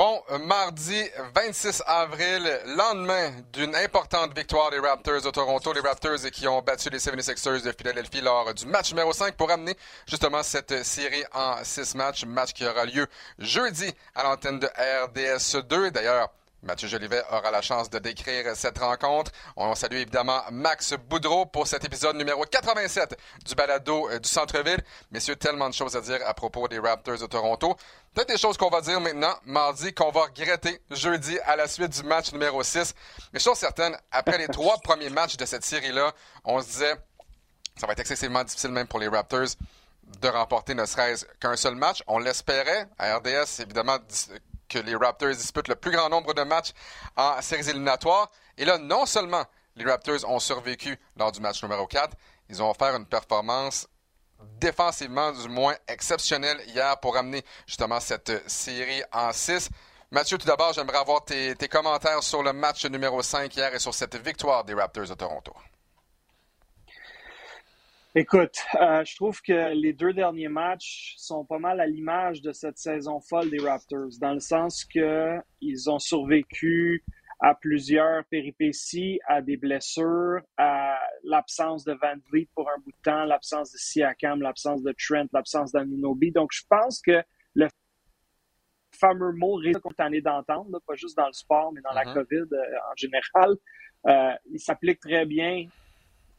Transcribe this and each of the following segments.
Bon, mardi 26 avril, lendemain d'une importante victoire des Raptors de Toronto, les Raptors qui ont battu les 76ers de Philadelphie lors du match numéro 5 pour amener justement cette série en 6 matchs, match qui aura lieu jeudi à l'antenne de RDS 2. D'ailleurs, Mathieu Jolivet aura la chance de décrire cette rencontre. On salue évidemment Max Boudreau pour cet épisode numéro 87 du balado euh, du centre-ville. Messieurs, tellement de choses à dire à propos des Raptors de Toronto. Peut-être des choses qu'on va dire maintenant, mardi, qu'on va regretter jeudi à la suite du match numéro 6. Mais chose certaine, après les trois premiers matchs de cette série-là, on se disait, ça va être excessivement difficile même pour les Raptors de remporter ne serait-ce qu'un seul match. On l'espérait. À RDS, évidemment, que les Raptors disputent le plus grand nombre de matchs en séries éliminatoires. Et là, non seulement les Raptors ont survécu lors du match numéro 4, ils ont offert une performance défensivement du moins exceptionnelle hier pour amener justement cette série en 6. Mathieu, tout d'abord, j'aimerais avoir tes, commentaires sur le match numéro 5 hier et sur cette victoire des Raptors de Toronto. Écoute, euh, je trouve que les deux derniers matchs sont pas mal à l'image de cette saison folle des Raptors, dans le sens que ils ont survécu à plusieurs péripéties, à des blessures, à l'absence de Van Vliet pour un bout de temps, l'absence de Siakam, l'absence de Trent, l'absence d'Anunobi. Donc, je pense que le fameux mot qu'on est d'entendre, pas juste dans le sport, mais dans la mm-hmm. COVID euh, en général, euh, il s'applique très bien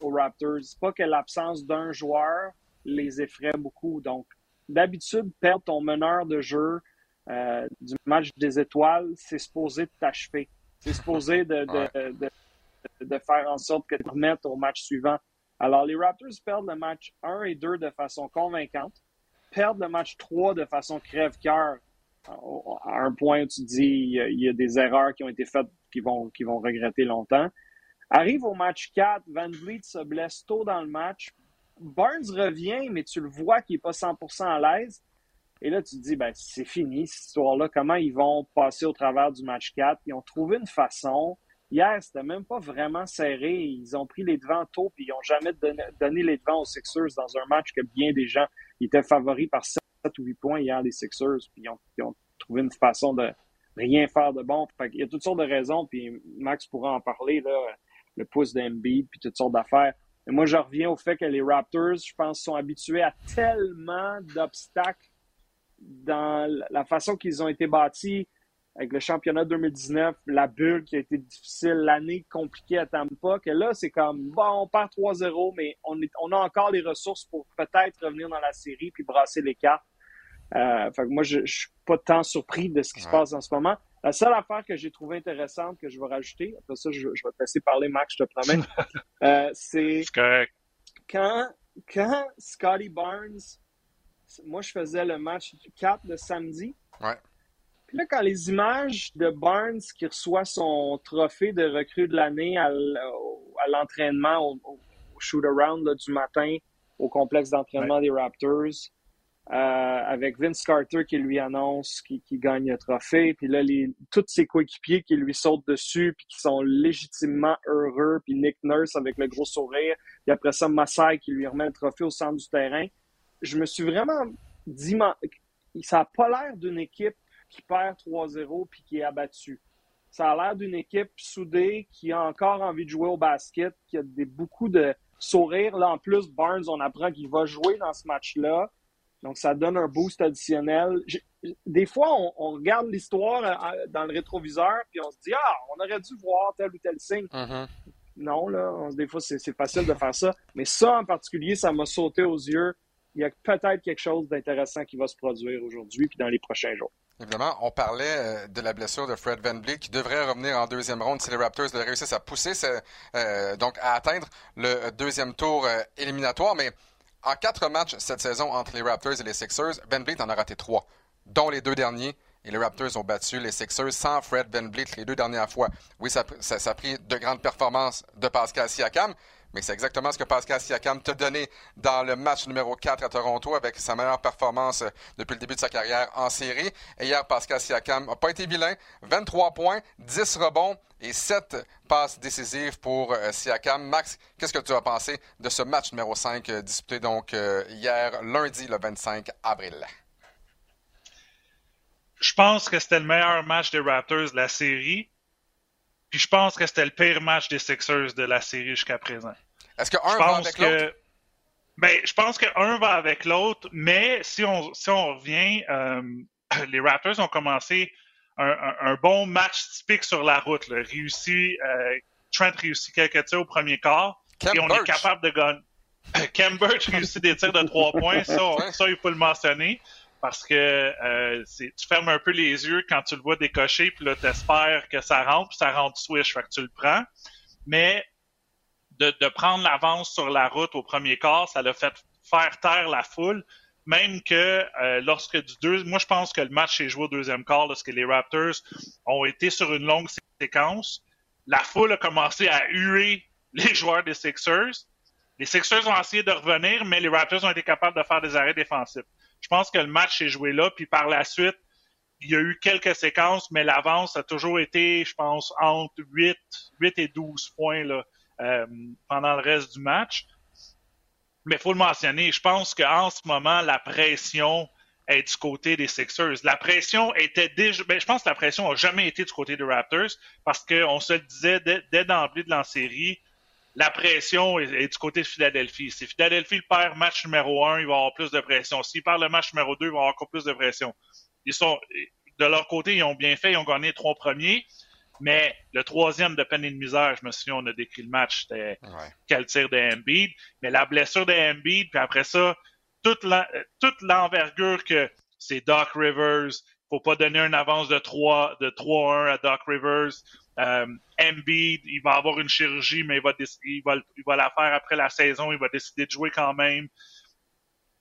aux Raptors. Pas que l'absence d'un joueur les effraie beaucoup. Donc, d'habitude, perdre ton meneur de jeu euh, du match des étoiles, c'est supposé t'achever. C'est supposé de, de, de, faire en sorte que tu remettes au match suivant. Alors, les Raptors perdent le match 1 et 2 de façon convaincante, perdent le match 3 de façon crève-cœur, à un point où tu dis il y a des erreurs qui ont été faites qui vont, qui vont regretter longtemps. Arrive au match 4, Van Vliet se blesse tôt dans le match. Burns revient, mais tu le vois qu'il n'est pas 100% à l'aise. Et là, tu te dis, ben, c'est fini, cette histoire-là. Comment ils vont passer au travers du match 4? Ils ont trouvé une façon. Hier, c'était même pas vraiment serré. Ils ont pris les devants tôt, puis ils n'ont jamais donné, les devants aux Sixers dans un match que bien des gens étaient favoris par 7 ou 8 points hier, les Sixers. Puis ils ont, ils ont trouvé une façon de rien faire de bon. il y a toutes sortes de raisons, puis Max pourra en parler. Là le pouce d'Embiid, puis toutes sortes d'affaires. Mais moi, je reviens au fait que les Raptors, je pense, sont habitués à tellement d'obstacles dans la façon qu'ils ont été bâtis avec le championnat 2019, la bulle qui a été difficile, l'année compliquée à Tampa, que là, c'est comme, bon, on perd 3-0, mais on, a encore les ressources pour peut-être revenir dans la série puis brasser les cartes. Euh, fait que moi, je, je suis pas tant surpris de ce qui se passe en ce moment. La seule affaire que j'ai trouvée intéressante que je vais rajouter, après ça, je, vais te laisser parler, Max, je te promets, euh, c'est quand, quand Scotty Barnes, moi, je faisais le match 4 de samedi. Ouais. Puis là, quand les images de Barnes qui reçoit son trophée de recrue de l'année à, l'entraînement, au, shoot-around du matin au complexe d'entraînement des Raptors, euh, avec Vince Carter qui lui annonce qu'il gagne le trophée, puis là, les, tous ses coéquipiers qui lui sautent dessus, puis qui sont légitimement heureux, puis Nick Nurse avec le gros sourire, puis après ça, Massai qui lui remet le trophée au centre du terrain. Je me suis vraiment dit, ça n'a pas l'air d'une équipe qui perd 3-0 puis qui est abattue. Ça a l'air d'une équipe soudée qui a encore envie de jouer au basket, qui a des, beaucoup de sourires. Là, en plus, Barnes, on apprend qu'il va jouer dans ce match-là. Donc, ça donne un boost additionnel. Des fois, on, regarde l'histoire euh, dans le rétroviseur, puis on se dit, ah, on aurait dû voir tel ou tel signe. Mm-hmm. Non, là, des fois, c'est facile de faire ça. Mais ça, en particulier, ça m'a sauté aux yeux. Il y a peut-être quelque chose d'intéressant qui va se produire aujourd'hui puis dans les prochains jours. Évidemment, on parlait euh, de la blessure de Fred Van qui devrait revenir en deuxième ronde si les Raptors réussissent à pousser, euh, donc à atteindre le deuxième tour éliminatoire. Mais en quatre matchs cette saison entre les Raptors et les Sixers, Ben Vliet en a raté trois, dont les deux derniers. Et les Raptors ont battu les Sixers sans Fred Van Vliet les deux dernières fois. Oui, ça, a pris de grandes performances de Pascal Siakam, mais c'est exactement ce que Pascal Siakam t'a donné dans le match numéro 4 à Toronto avec sa meilleure performance depuis le début de sa carrière en série. Et hier, Pascal Siakam n'a pas été vilain. 23 points, 10 rebonds et 7 passes décisives pour euh, Siakam. Max, qu'est-ce que tu as pensé de ce match numéro 5 euh, disputé donc euh, hier, lundi, le 25 avril? je pense que c'était le meilleur match des Raptors de la série. Puis je pense que c'était le pire match des Sixers de la série jusqu'à présent. Est-ce que un va avec l'autre? Ben, je pense qu'un va avec l'autre, mais si on, si on revient, euh, les Raptors ont commencé un, un, bon match typique sur la route. Là. Réussi, euh, Trent réussit quelques tirs au premier quart et on est capable de gagner. Ken Burch réussit des tirs de trois points, ça, ça, il faut le mentionner parce que euh, tu fermes un peu les yeux quand tu le vois décocher, puis là, t'espères que ça rentre, puis ça rentre switch, fait que tu le prends. Mais de, de prendre l'avance sur la route au premier quart, ça l'a fait faire taire la foule. Même que euh, lorsque du deux, moi je pense que le match est joué au deuxième quart, lorsque les Raptors ont été sur une longue séquence, la foule a commencé à huer les joueurs des Sixers. Les Sixers ont essayé de revenir, mais les Raptors ont été capables de faire des arrêts défensifs. Je pense que le match est joué là, puis par la suite, il y a eu quelques séquences, mais l'avance a toujours été, je pense, entre 8, 8 et 12 points là, euh, pendant le reste du match. Mais il faut le mentionner, je pense qu'en ce moment, la pression est du côté des Sixers. La pression était déjà... Ben, je pense que la pression n'a jamais été du côté des Raptors parce qu'on se le disait dès, dès d'emblée de la série, la pression est, du côté de Philadelphie. Si Philadelphie perd match numéro un, il va avoir plus de pression. S'il perd le match numéro deux, il va avoir encore plus de pression. Ils sont, de leur côté, ils ont bien fait, ils ont gagné trois premiers. Mais le troisième de peine et de misère, je me souviens, on a décrit le match, c'était quel tir de Embiid. Mais la blessure de Embiid, puis après ça, toute l'envergure que c'est Doc Rivers, faut pas donner une avance de 3 de 3-1 à Doc Rivers. Euh, Embiid, il va avoir une chirurgie, mais il va, il, va, il va la faire après la saison. Il va décider de jouer quand même.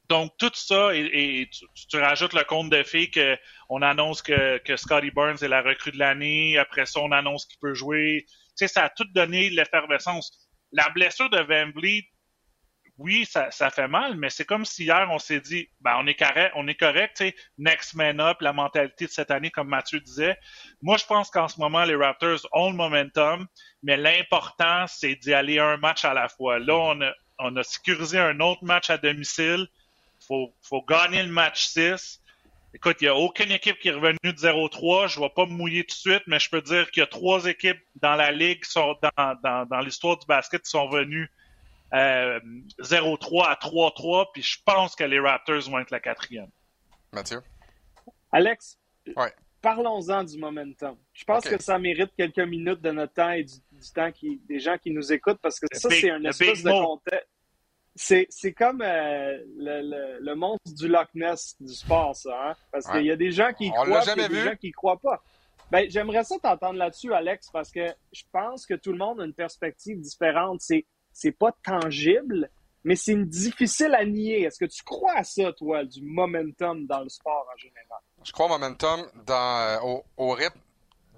Donc, tout ça, et, tu, rajoutes le compte de fait qu'on annonce que, Scotty Burns est la recrue de l'année. Après ça, on annonce qu'il peut jouer. Tu ça a tout donné l'effervescence. La blessure de Van Vliet, oui, ça, fait mal, mais c'est comme si hier on s'est dit, ben on est correct, on est correct, tu next man up, la mentalité de cette année, comme Mathieu disait. Moi, je pense qu'en ce moment, les Raptors ont le momentum, mais l'important, c'est d'y aller un match à la fois. Là, on a, on a sécurisé un autre match à domicile. Faut, faut gagner le match 6. Écoute, il n'y a aucune équipe qui est revenue de 0-3. Je ne vais pas me mouiller tout de suite, mais je peux dire qu'il y a trois équipes dans la ligue, sont dans, dans, dans l'histoire du basket, qui sont venues 0-3 euh, à 3-3, puis je pense que les Raptors vont être la quatrième. Mathieu? Alex, parlons-en du momentum. Je pense que ça mérite quelques minutes de notre temps et du, temps qui, des gens qui nous écoutent, parce que ça, c'est un espèce de contexte. C'est comme euh, le, le, monstre du Loch Ness du sport, ça. Hein? Parce qu'il y a des gens qui y croient et des gens qui ne croient pas. Ben, J'aimerais ça t'entendre là-dessus, Alex, parce que je pense que tout le monde a une perspective différente. C'est c'est pas tangible, mais c'est difficile à nier. Est-ce que tu crois à ça, toi, du momentum dans le sport en général? Je crois au momentum dans, euh, au, au, rythme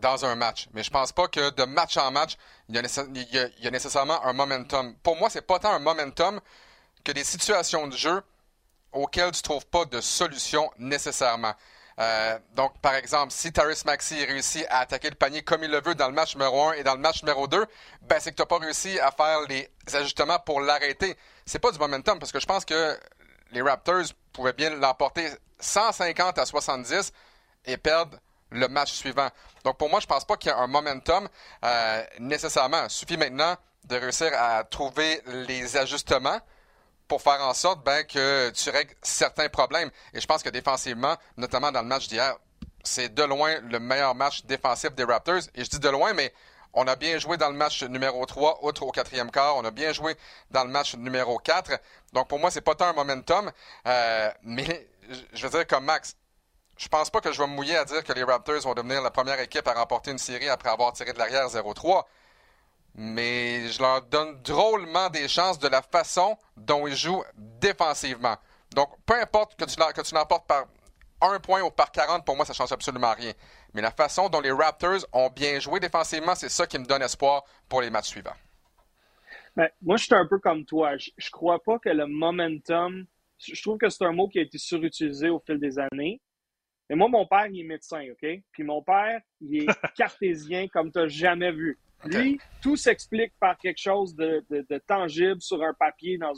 dans un match. Mais je pense pas que de match en match, il y a, nécessairement un momentum. Pour moi, c'est pas tant un momentum que des situations de jeu auxquelles tu trouves pas de solution nécessairement. Euh, donc, par exemple, si Taris Maxi réussit à attaquer le panier comme il le veut dans le match numéro 1 et dans le match numéro 2, ben, c'est que tu n'as pas réussi à faire les ajustements pour l'arrêter. C'est pas du momentum parce que je pense que les Raptors pouvaient bien l'emporter 150 à 70 et perdre le match suivant. Donc, pour moi, je pense pas qu'il y a un momentum euh, nécessairement. Il suffit maintenant de réussir à trouver les ajustements pour faire en sorte ben, que tu règles certains problèmes. Et je pense que défensivement, notamment dans le match d'hier, c'est de loin le meilleur match défensif des Raptors. Et je dis de loin, mais on a bien joué dans le match numéro 3, outre au quatrième quart. On a bien joué dans le match numéro 4. Donc pour moi, c'est pas tant un momentum. Euh, mais je veux dire, comme Max, je pense pas que je vais me mouiller à dire que les Raptors vont devenir la première équipe à remporter une série après avoir tiré de l'arrière 0-3 mais je leur donne drôlement des chances de la façon dont ils jouent défensivement. Donc, peu importe que tu, que tu l'emportes par un point ou par 40, pour moi, ça ne change absolument rien. Mais la façon dont les Raptors ont bien joué défensivement, c'est ça qui me donne espoir pour les matchs suivants. Ben, moi, je suis un peu comme toi. Je, ne crois pas que le momentum. Je trouve que c'est un mot qui a été surutilisé au fil des années. Mais moi, mon père, il est médecin, OK? Puis mon père, il est cartésien comme tu n'as jamais vu. Lui, tout s'explique par quelque chose de, tangible sur un papier dans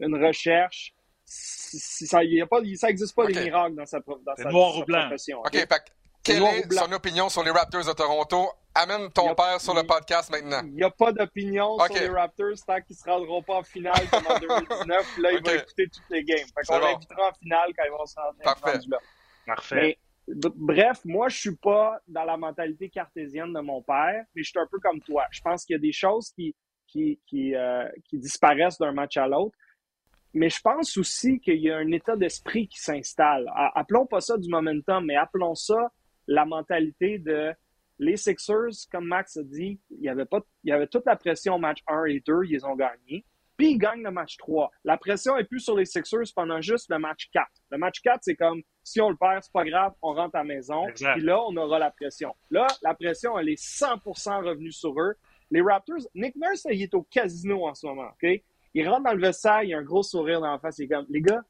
une recherche. ça n'existe pas, des miracles dans sa, dans sa, noir ou blanc. profession. OK, fait quelle est son opinion sur les Raptors de Toronto? Amène ton père sur le podcast maintenant. Il n'y a pas d'opinion sur les Raptors tant qu'ils ne se rendront pas en finale comme en 2019. Là, il va écouter toutes les games. Fait qu'on l'invitera en finale quand ils vont se rendre Parfait. là. Parfait. Bref, moi, je suis pas dans la mentalité cartésienne de mon père, mais je suis un peu comme toi. Je pense qu'il y a des choses qui, qui, qui, euh, qui disparaissent d'un match à l'autre. Mais je pense aussi qu'il y a un état d'esprit qui s'installe. Appelons pas ça du momentum, mais appelons ça la mentalité de les Sixers, comme Max a dit, il y avait, pas, il y avait toute la pression au match 1 et 2, ils ont gagné. Puis ils gagnent le match 3. La pression est plus sur les Sixers pendant juste le match 4. Le match 4, c'est comme si on le perd, c'est pas grave, on rentre à la maison. Puis là, on aura la pression. Là, la pression, elle est 100% revenue sur eux. Les Raptors, Nick Nurse, il est au casino en ce moment, OK? Il rentre dans le vestiaire, il a un gros sourire dans la face. Il est comme, les gars,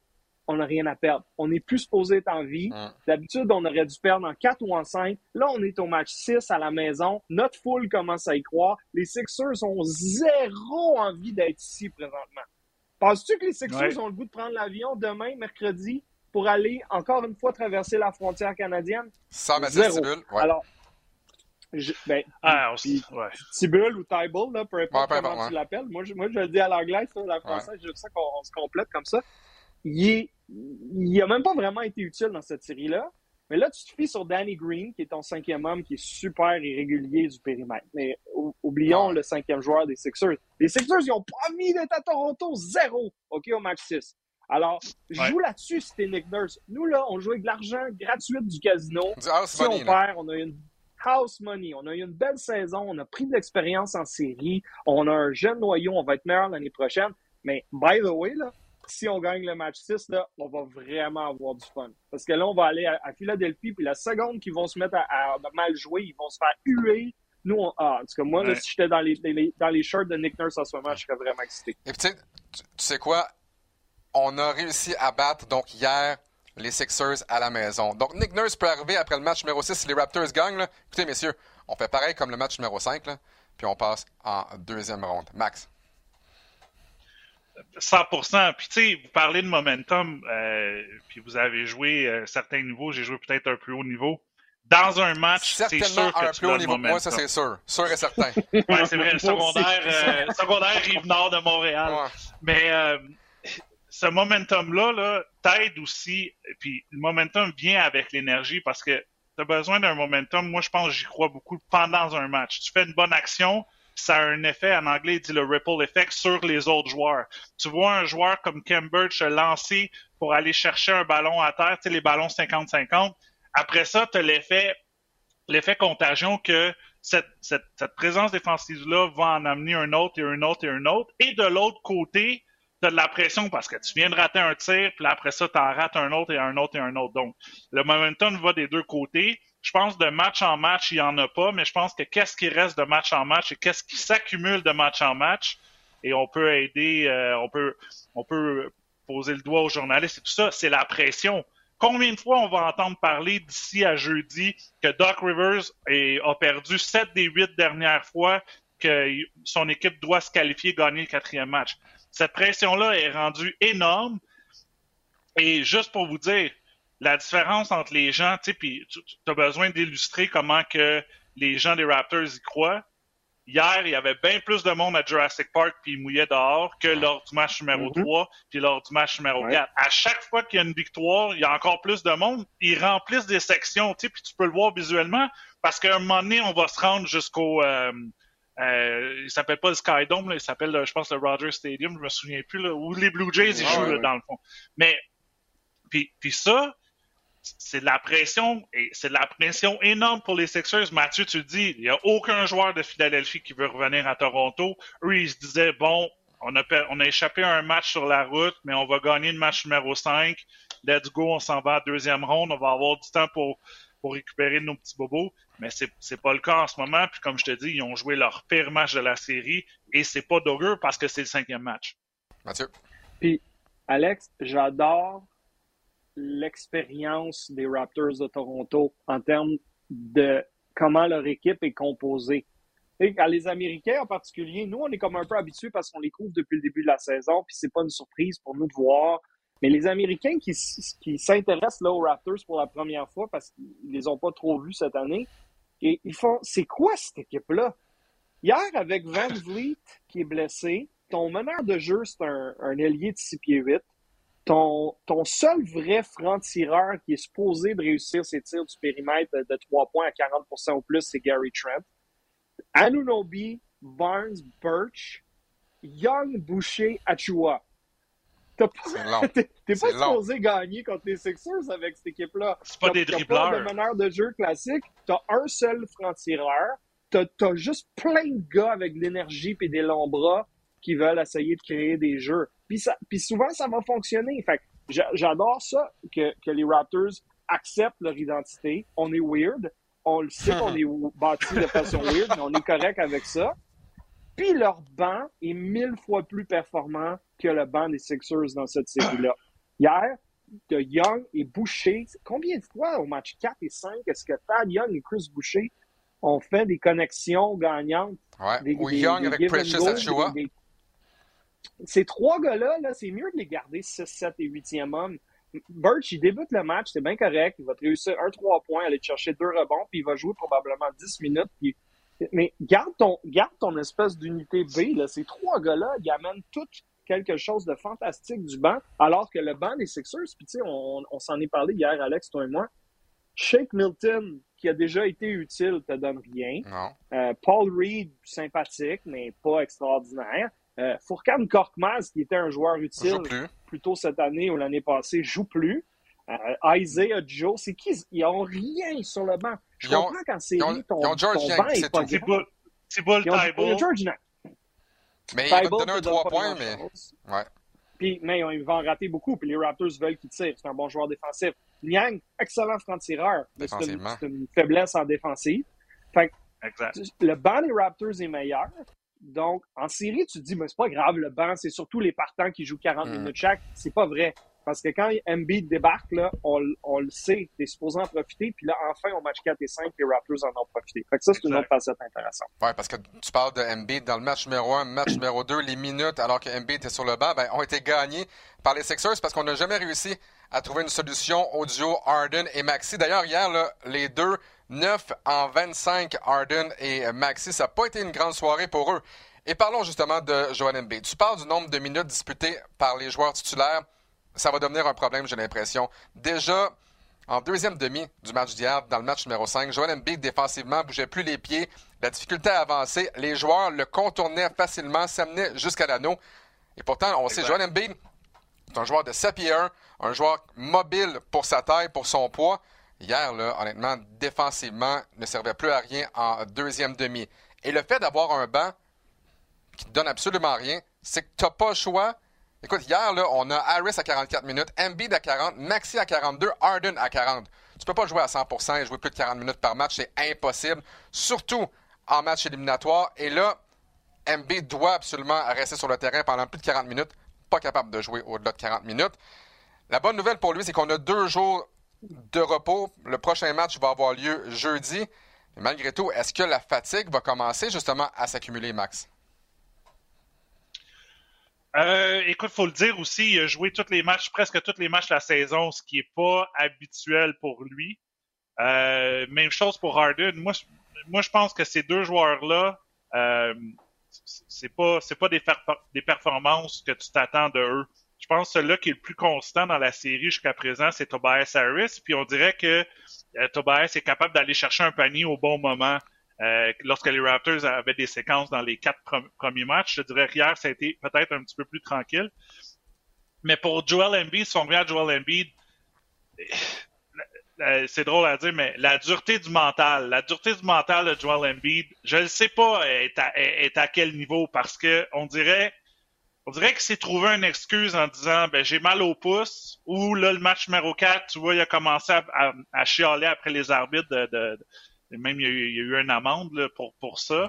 on n'a rien à perdre. On n'est plus supposé être en vie. D'habitude, on aurait dû perdre en 4 ou en 5. Là, on est au match 6 à la maison. Notre foule commence à y croire. Les Sixers ont zéro envie d'être ici présentement. Penses-tu que les Sixers ont le goût de prendre l'avion demain, mercredi, pour aller encore une fois traverser la frontière canadienne? Sans Zéro. Alors, ben, ah, ou Tybal, là, peu importe comment tu l'appelles. Moi, je, moi, je le dis à l'anglais, la française, je veux ça qu'on se complète comme ça il, il a même pas vraiment été utile dans cette série-là. Mais là, tu te fies sur Danny Green, qui est ton cinquième homme, qui est super irrégulier du périmètre. Mais oublions le cinquième joueur des Sixers. Les Sixers, ils ont promis d'être à Toronto zéro, OK, au match 6. Alors, joue là-dessus si t'es Nick Nurse. Nous, là, on joue avec de l'argent gratuit du casino. si on perd, on a une house money. On a eu une belle saison, on a pris de l'expérience en série, on a un jeune noyau, on va être meilleur l'année prochaine. Mais, by the way, là, si on gagne le match 6, là, on va vraiment avoir du fun. Parce que là, on va aller à, Philadelphie, puis la seconde qu'ils vont se mettre à, mal jouer, ils vont se faire huer. Nous, on, ah, en tout cas, moi, si j'étais dans les, dans les shirts de Nick Nurse en ce moment, je serais vraiment excité. Et tu, tu sais quoi? On a réussi à battre, donc, hier, les Sixers à la maison. Donc, Nick Nurse peut arriver après le match numéro 6 si les Raptors gagnent. Là. Écoutez, messieurs, on fait pareil comme le match numéro 5, là, puis on passe en deuxième ronde. Max? 100%. Puis tu sais, vous parlez de momentum, euh, puis vous avez joué euh, certains niveaux, j'ai joué peut-être un plus haut niveau. Dans un match, c'est sûr que un tu plus haut niveau. Moi, ça c'est sûr, sûr et certain. ouais, c'est vrai, le secondaire, euh, secondaire rive nord de Montréal. Mais euh, ce momentum-là là, t'aide aussi. Puis le momentum vient avec l'énergie parce que tu as besoin d'un momentum. Moi, je pense, j'y crois beaucoup pendant un match. Tu fais une bonne action, ça a un effet, en anglais, il dit le ripple effect sur les autres joueurs. Tu vois un joueur comme Cambridge se lancer pour aller chercher un ballon à terre, tu sais, les ballons 50-50. Après ça, tu as l'effet, l'effet contagion que cette, cette, cette présence défensive-là va en amener un autre et un autre et un autre. Et de l'autre côté, tu as de la pression parce que tu viens de rater un tir, puis après ça, tu en rates un autre et un autre et un autre. Donc, le momentum va des deux côtés. Je pense de match en match, il n'y en a pas, mais je pense que qu'est-ce qui reste de match en match et qu'est-ce qui s'accumule de match en match, et on peut aider, euh, on peut, on peut poser le doigt aux journalistes et tout ça, c'est la pression. Combien de fois on va entendre parler d'ici à jeudi que Doc Rivers a perdu sept des huit dernières fois que son équipe doit se qualifier gagner le quatrième match? Cette pression-là est rendue énorme. Et juste pour vous dire, la différence entre les gens, tu sais, puis tu as besoin d'illustrer comment que les gens des Raptors y croient. Hier, il y avait bien plus de monde à Jurassic Park puis ils mouillaient dehors que lors du match numéro 3 mm-hmm. puis lors du match numéro 4. À chaque fois qu'il y a une victoire, il y a encore plus de monde. Ils remplissent des sections, tu sais, puis tu peux le voir visuellement parce qu'à un moment donné, on va se rendre jusqu'au... Euh, euh, il s'appelle pas le Skydome, là, il s'appelle, je pense, le Rogers Stadium, je me souviens plus, là, où les Blue Jays ils jouent dans le fond. Mais puis, puis ça, c'est de la pression et c'est de la pression énorme pour les Sixers. Mathieu, tu le dis, il n'y a aucun joueur de Philadelphie qui veut revenir à Toronto. Eux, ils se disaient, bon, on a, on a échappé à un match sur la route, mais on va gagner le match numéro 5. Let's go, on s'en va à deuxième ronde. On va avoir du temps pour, pour récupérer nos petits bobos. Mais c'est, c'est pas le cas en ce moment. Puis comme je te dis, ils ont joué leur pire match de la série et c'est pas d'augure parce que c'est le cinquième match. Mathieu. Puis, Alex, j'adore l'expérience des Raptors de Toronto en termes de comment leur équipe est composée. Et les Américains en particulier, nous, on est comme un peu habitués parce qu'on les couvre depuis le début de la saison, puis c'est pas une surprise pour nous de voir Mais les Américains qui, s'intéressent aux Raptors pour la première fois parce qu'ils les ont pas trop vus cette année, ils font c'est quoi cette équipe-là? Hier, avec Van Vliet qui est blessé, ton meneur de jeu, c'est un, un ailier de 6 pieds 8. Ton, ton seul vrai franc-tireur qui est supposé de réussir ses tirs du périmètre de, de 3 points à 40% ou plus, c'est Gary Trent. Anunobi, Barnes, Birch, Young, Boucher, Achua. T'es pas supposé gagner contre les Sixers avec cette équipe-là. C'est pas des dribbleurs. T'as pas de meneur de jeu classique. T'as un seul franc-tireur. T'as as juste plein de gars avec de l'énergie et des longs bras qui veulent essayer de créer des jeux. Puis, ça, puis souvent, ça va fonctionner. Fait j'adore ça, que, que les Raptors acceptent leur identité. On est weird. On le sait qu'on est bâti de façon weird, mais on est correct avec ça. Puis leur banc est mille fois plus performant que le banc des Sixers dans cette série-là. Hier, de Young et Boucher, combien de fois au match 4 et 5 est-ce que Tad Young et Chris Boucher ont fait des connexions gagnantes? Ouais. Ou Young avec Precious Achua. Ces trois gars-là, -là, c'est mieux de les garder 6, 7 et 8e homme. Birch, il débute le match, c'est bien correct. Il va te réussir un 3 points, aller te chercher deux rebonds, puis il va jouer probablement 10 minutes, puis mais garde ton, garde ton espèce d'unité B. Là. Ces trois gars-là, ils amènent tout quelque chose de fantastique du banc, alors que le banc des Sixers, puis tu sais, on, on s'en est parlé hier, Alex, toi et moi. Shake Milton, qui a déjà été utile, te donne rien. Euh, Paul Reed, sympathique, mais pas extraordinaire. Euh, Fourcan Korkmaz, qui était un joueur utile plutôt cette année ou l'année passée, joue plus. Euh, Isaiah Joe, c'est qui? Ils n'ont rien sur le banc. Je comprends qu'en série, ton, ton George banc est pas C'est pas, c'est pas le Tybull. George Mais il va te donner un 3 points, mais... Ouais. Puis, mais ils vont en rater beaucoup, puis les Raptors veulent qu'il tire. C'est un bon joueur défensif. Niang, excellent franc-tireur. C'est une, une, faiblesse en défensive. Fait exact. le banc des Raptors est meilleur. Donc, en série, tu te dis, mais c'est pas grave, le banc, c'est surtout les partants qui jouent 40 mm. minutes chaque. C'est pas vrai. Parce que quand Embiid débarque, là, on, on le sait, t'es supposé en profiter. Puis là, enfin, au match 4 et 5, les Raptors en ont profité. Fait que ça, c'est une autre facette intéressante. Oui, parce que tu parles de Embiid dans le match numéro 1, match numéro 2, les minutes, alors que Embiid était sur le banc, ben, ont été gagnées par les Sixers parce qu'on n'a jamais réussi à trouver une solution au duo Harden et Maxi. D'ailleurs, hier, là, les deux, 9 en 25, Harden et Maxi, ça n'a pas été une grande soirée pour eux. Et parlons justement de Joel Embiid. Tu parles du nombre de minutes disputées par les joueurs titulaires ça va devenir un problème, j'ai l'impression. Déjà, en deuxième demi du match d'hier, dans le match numéro 5, Joel Embiid défensivement bougeait plus les pieds, la difficulté à avancer, les joueurs le contournaient facilement, s'amenaient jusqu'à l'anneau. Et pourtant, on sait, Joel Embiid est un joueur de 7 pieds 1, un joueur mobile pour sa taille, pour son poids. Hier, là, honnêtement, défensivement, ne servait plus à rien en deuxième demi. Et le fait d'avoir un banc qui ne donne absolument rien, c'est que tu n'as pas le choix Écoute, hier, là, on a Harris à 44 minutes, Embiid à 40, Maxi à 42, Harden à 40. Tu peux pas jouer à 100% et jouer plus de 40 minutes par match, c'est impossible, surtout en match éliminatoire. Et là, Embiid doit absolument rester sur le terrain pendant plus de 40 minutes, pas capable de jouer au-delà de 40 minutes. La bonne nouvelle pour lui, c'est qu'on a deux jours de repos. Le prochain match va avoir lieu jeudi. Malgré tout, est-ce que la fatigue va commencer justement à s'accumuler, Max? Euh, écoute, faut le dire aussi, il a joué tous les matchs, presque tous les matchs de la saison, ce qui est pas habituel pour lui. Euh, même chose pour Harden. Moi, moi, je pense que ces deux joueurs-là, euh, c'est pas, c'est pas des, des performances que tu t'attends de eux. Je pense que celui-là qui est le plus constant dans la série jusqu'à présent, c'est Tobias Harris. Puis on dirait que euh, Tobias est capable d'aller chercher un panier au bon moment. Euh, lorsque les Raptors avaient des séquences dans les quatre premiers matchs, je dirais qu'hier, ça a été peut-être un petit peu plus tranquille. Mais pour Joel Embiid, si on à Joel Embiid, euh, c'est drôle à dire, mais la dureté du mental, la dureté du mental de Joel Embiid, je ne sais pas est à, est à quel niveau parce que on dirait on dirait qu'il s'est trouvé une excuse en disant ben j'ai mal au pouce ou là le match numéro 4, tu vois, il a commencé à, à, chialer après les arbitres de, même, il y, a eu, il y a eu une amende là, pour, pour ça.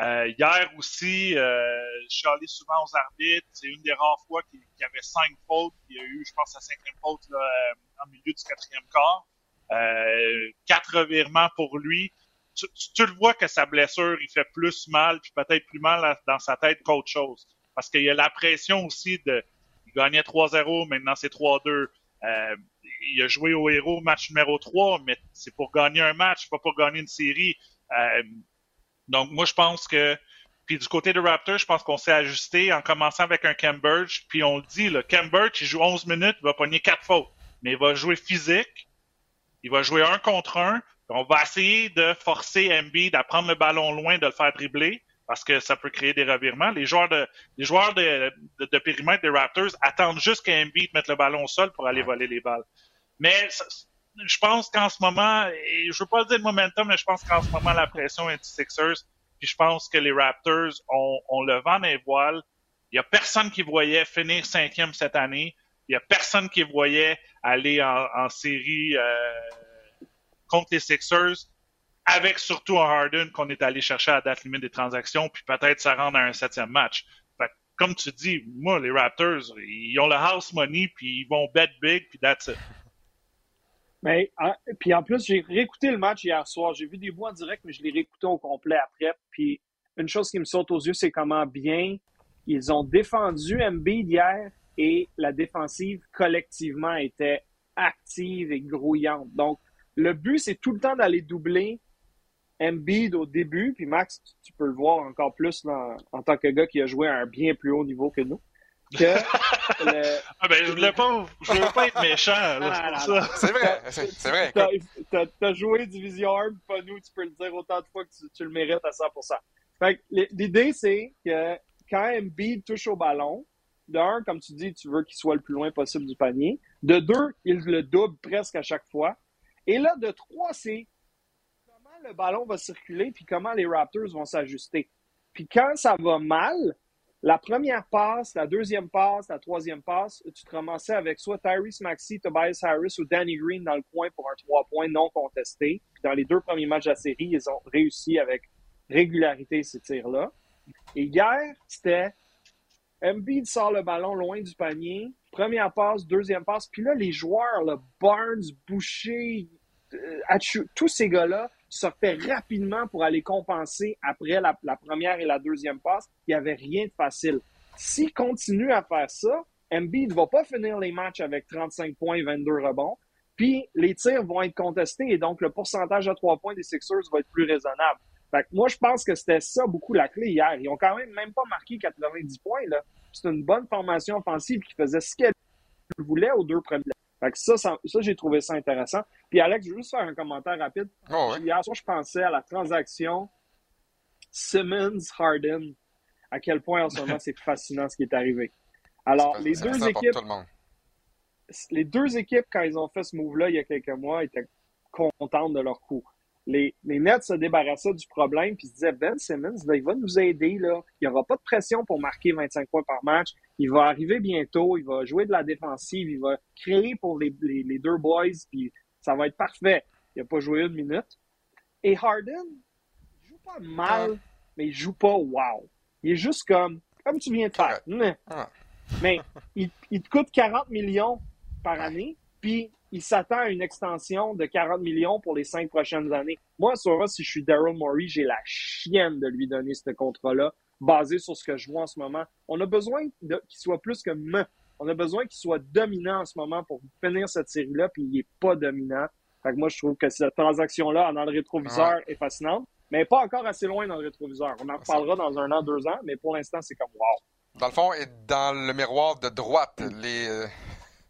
Euh, hier aussi, euh, je suis allé souvent aux arbitres. C'est une des rares fois qu'il y avait cinq fautes. Il y a eu, je pense, la cinquième faute là, euh, en milieu du quatrième quart. Euh, quatre revirements pour lui. Tu, tu, le vois que sa blessure, il fait plus mal, puis peut-être plus mal dans sa tête qu'autre chose. Parce qu'il y a la pression aussi de gagnait 3-0, maintenant c'est 3-2. Euh, il a joué au héros match numéro 3, mais c'est pour gagner un match, pas pour gagner une série. Euh, donc, moi, je pense que puis du côté de Raptors, je pense qu'on s'est ajusté en commençant avec un Cambridge. Puis on le dit, le Cambridge, il joue 11 minutes, il va pogner 4 fautes. Mais il va jouer physique. Il va jouer un contre un. On va essayer de forcer Embiid à prendre le ballon loin, de le faire dribbler, parce que ça peut créer des revirements. Les joueurs de, les joueurs de, de, périmètre des Raptors attendent juste qu'Embiid mette le ballon au sol pour aller voler les balles. Mais je pense qu'en ce moment, et je veux pas dire le momentum, mais je pense qu'en ce moment, la pression est Sixers. Puis je pense que les Raptors ont, ont le vent dans les voiles. Il y a personne qui voyait finir cinquième cette année. Il y a personne qui voyait aller en, en série euh, contre les Sixers, avec surtout un Harden qu'on est allé chercher à la date limite des transactions, puis peut-être ça rendre à un septième match. Fait, comme tu dis, moi, les Raptors, ils ont le house money, puis ils vont bet big, puis that's it. Mais, puis en plus, j'ai réécouté le match hier soir. J'ai vu des bouts en direct, mais je l'ai réécouté au complet après. Puis une chose qui me saute aux yeux, c'est comment bien ils ont défendu MB hier et la défensive collectivement était active et grouillante. Donc, le but, c'est tout le temps d'aller doubler Embiid au début. Puis Max, tu peux le voir encore plus en tant que gars qui a joué à un bien plus haut niveau que nous. ah ben, je voulais pas, je voulais pas être méchant, ah, c'est vrai, c'est vrai. T'as as joué Division 1, pas nous, tu peux le dire autant de fois que tu, le mérites à 100%. Fait l'idée, c'est que quand Embiid touche au ballon, de un, comme tu dis, tu veux qu'il soit le plus loin possible du panier. De deux, il le double presque à chaque fois. Et là, de trois, c'est le ballon va circuler puis comment les Raptors vont s'ajuster. Puis quand ça va mal, la première passe, la deuxième passe, la troisième passe, tu te ramassais avec soit Tyrese Maxey, Tobias Harris ou Danny Green dans le coin pour un trois points non contesté. dans les deux premiers matchs de la série, ils ont réussi avec régularité ces tirs-là. Et hier, c'était Embiid sort le ballon loin du panier, première passe, deuxième passe, puis là, les joueurs, là, Barnes, Boucher, euh, tous ces gars-là, sortait rapidement pour aller compenser après la, première et la deuxième passe. Il n'y avait rien de facile. S'il continue à faire ça, Embiid ne va pas finir les matchs avec 35 points et 22 rebonds. Puis les tirs vont être contestés et donc le pourcentage à trois points des Sixers va être plus raisonnable. moi, je pense que c'était ça beaucoup la clé hier. Ils ont quand même même pas marqué 90 points. C'est une bonne formation offensive qui faisait ce qu'elle voulait aux deux premiers ça, ça, j'ai trouvé ça intéressant. Puis Alex, je veux juste faire un commentaire rapide. Oh, Hier soir, je pensais à la transaction Simmons-Harden. À quel point en ce moment c'est fascinant ce qui est arrivé. Alors, les deux équipes. Les deux équipes, quand ils ont fait ce move-là il y a quelques mois, étaient contentes de leur coup les, les Nets se débarrassaient du problème puis se disaient Ben Simmons, il va nous aider. Là. Il n'y aura pas de pression pour marquer 25 points par match. Il va arriver bientôt, il va jouer de la défensive, il va créer pour les, les, deux boys, puis ça va être parfait. Il n'a pas joué une minute. Et Harden, il joue pas mal, mais il joue pas wow. Il est juste comme, comme tu viens de faire. Mais il, il te coûte 40 millions par année, puis il s'attend à une extension de 40 millions pour les cinq prochaines années. Moi, sur si je suis Daryl Morey, j'ai la chienne de lui donner ce contrat-là, basé sur ce que je vois en ce moment. On a besoin qu'il soit plus que me. On a besoin qu'il soit dominant en ce moment pour finir cette série-là, puis il n'est pas dominant. Fait que moi, je trouve que cette transaction-là dans le rétroviseur est fascinante, mais pas encore assez loin dans le rétroviseur. On en reparlera dans un an, deux ans, mais pour l'instant, c'est comme wow. Dans le fond, et dans le miroir de droite, les, euh,